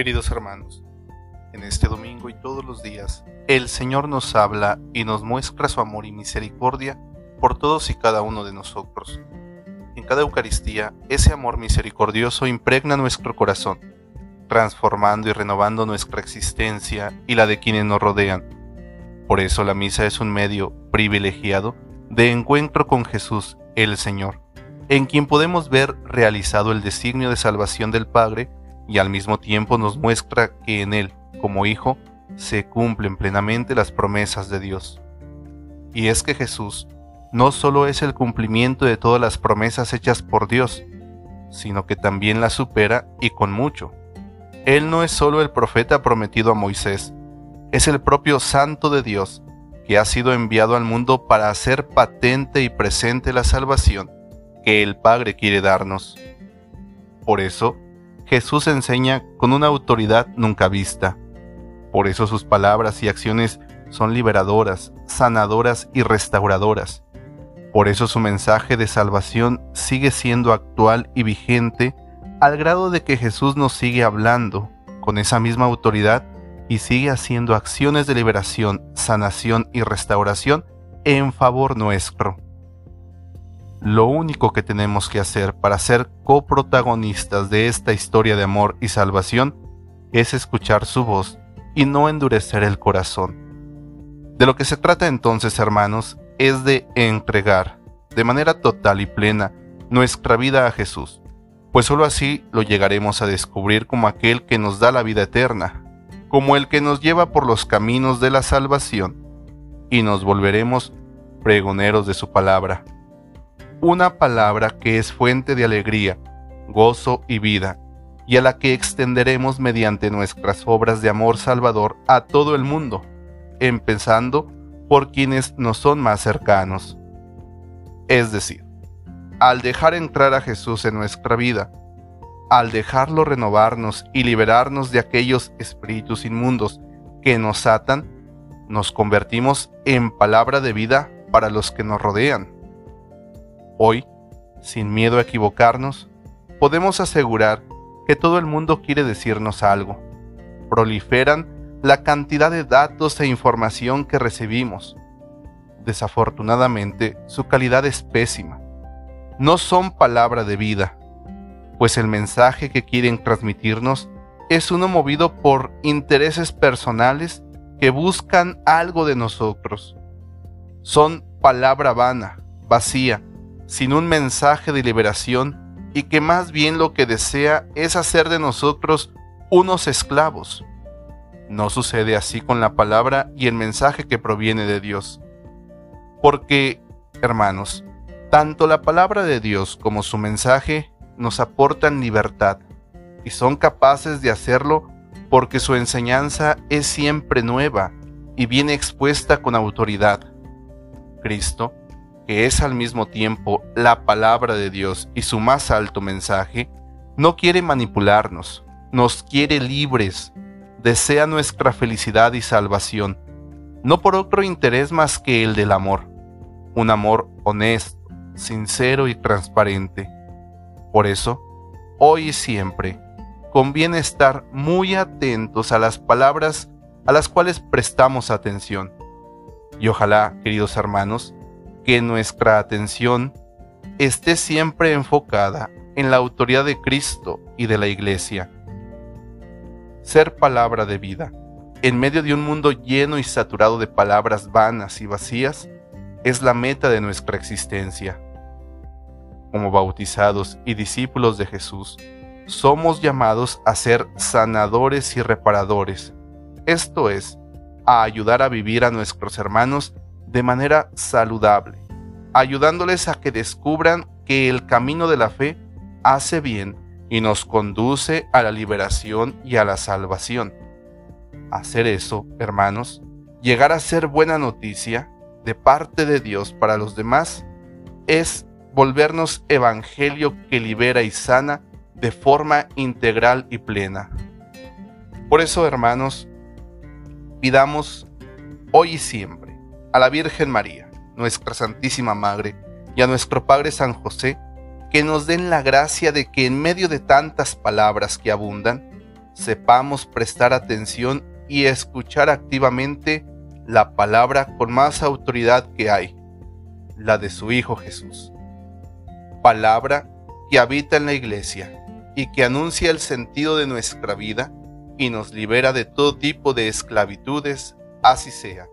Queridos hermanos, en este domingo y todos los días, el Señor nos habla y nos muestra su amor y misericordia por todos y cada uno de nosotros. En cada Eucaristía, ese amor misericordioso impregna nuestro corazón, transformando y renovando nuestra existencia y la de quienes nos rodean. Por eso la misa es un medio privilegiado de encuentro con Jesús, el Señor, en quien podemos ver realizado el designio de salvación del Padre y al mismo tiempo nos muestra que en Él, como Hijo, se cumplen plenamente las promesas de Dios. Y es que Jesús no solo es el cumplimiento de todas las promesas hechas por Dios, sino que también las supera y con mucho. Él no es solo el profeta prometido a Moisés, es el propio Santo de Dios, que ha sido enviado al mundo para hacer patente y presente la salvación que el Padre quiere darnos. Por eso, Jesús enseña con una autoridad nunca vista. Por eso sus palabras y acciones son liberadoras, sanadoras y restauradoras. Por eso su mensaje de salvación sigue siendo actual y vigente al grado de que Jesús nos sigue hablando con esa misma autoridad y sigue haciendo acciones de liberación, sanación y restauración en favor nuestro. Lo único que tenemos que hacer para ser coprotagonistas de esta historia de amor y salvación es escuchar su voz y no endurecer el corazón. De lo que se trata entonces, hermanos, es de entregar de manera total y plena nuestra vida a Jesús, pues sólo así lo llegaremos a descubrir como aquel que nos da la vida eterna, como el que nos lleva por los caminos de la salvación, y nos volveremos pregoneros de su palabra una palabra que es fuente de alegría, gozo y vida, y a la que extenderemos mediante nuestras obras de amor salvador a todo el mundo, empezando por quienes nos son más cercanos. Es decir, al dejar entrar a Jesús en nuestra vida, al dejarlo renovarnos y liberarnos de aquellos espíritus inmundos que nos atan, nos convertimos en palabra de vida para los que nos rodean Hoy, sin miedo a equivocarnos, podemos asegurar que todo el mundo quiere decirnos algo. Proliferan la cantidad de datos e información que recibimos. Desafortunadamente, su calidad es pésima. No son palabra de vida, pues el mensaje que quieren transmitirnos es uno movido por intereses personales que buscan algo de nosotros. Son palabra vana, vacía, sin un mensaje de liberación y que más bien lo que desea es hacer de nosotros unos esclavos. No sucede así con la palabra y el mensaje que proviene de Dios. Porque, hermanos, tanto la palabra de Dios como su mensaje nos aportan libertad y son capaces de hacerlo porque su enseñanza es siempre nueva y viene expuesta con autoridad. Cristo que es al mismo tiempo la palabra de Dios y su más alto mensaje, no quiere manipularnos, nos quiere libres, desea nuestra felicidad y salvación, no por otro interés más que el del amor, un amor honesto, sincero y transparente. Por eso, hoy y siempre, conviene estar muy atentos a las palabras a las cuales prestamos atención. Y ojalá, queridos hermanos, que nuestra atención esté siempre enfocada en la autoridad de Cristo y de la Iglesia. Ser palabra de vida, en medio de un mundo lleno y saturado de palabras vanas y vacías, es la meta de nuestra existencia. Como bautizados y discípulos de Jesús, somos llamados a ser sanadores y reparadores, esto es, a ayudar a vivir a nuestros hermanos de manera saludable, ayudándoles a que descubran que el camino de la fe hace bien y nos conduce a la liberación y a la salvación. Hacer eso, hermanos, llegar a ser buena noticia de parte de Dios para los demás, es volvernos evangelio que libera y sana de forma integral y plena. Por eso, hermanos, pidamos hoy y siempre a la Virgen María, nuestra Santísima Madre, y a nuestro Padre San José, que nos den la gracia de que en medio de tantas palabras que abundan, sepamos prestar atención y escuchar activamente la palabra con más autoridad que hay, la de su Hijo Jesús. Palabra que habita en la iglesia y que anuncia el sentido de nuestra vida y nos libera de todo tipo de esclavitudes, así sea.